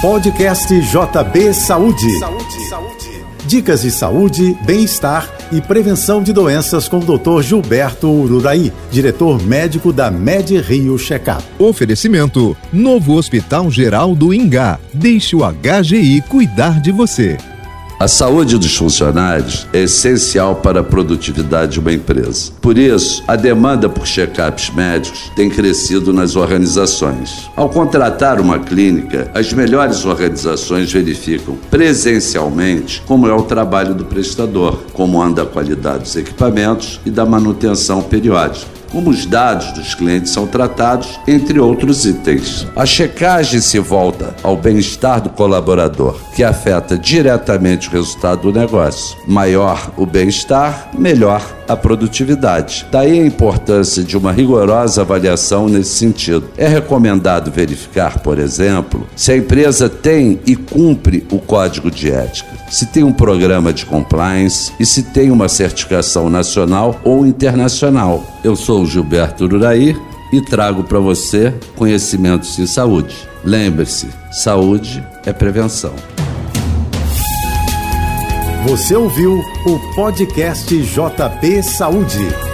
Podcast JB Saúde. Saúde, saúde. Dicas de saúde, bem-estar e prevenção de doenças com o Dr. Gilberto Ururaí, diretor médico da Med Rio Checkup. Oferecimento: Novo Hospital Geral do Ingá. Deixe o HGI cuidar de você. A saúde dos funcionários é essencial para a produtividade de uma empresa. Por isso, a demanda por check-ups médicos tem crescido nas organizações. Ao contratar uma clínica, as melhores organizações verificam presencialmente como é o trabalho do prestador, como anda a qualidade dos equipamentos e da manutenção periódica como os dados dos clientes são tratados, entre outros itens. A checagem se volta ao bem-estar do colaborador, que afeta diretamente o resultado do negócio. Maior o bem-estar, melhor a produtividade. Daí a importância de uma rigorosa avaliação nesse sentido. É recomendado verificar, por exemplo, se a empresa tem e cumpre o código de ética, se tem um programa de compliance e se tem uma certificação nacional ou internacional. Eu sou Gilberto Uraí e trago para você conhecimentos em saúde. Lembre-se, saúde é prevenção. Você ouviu o podcast JB Saúde.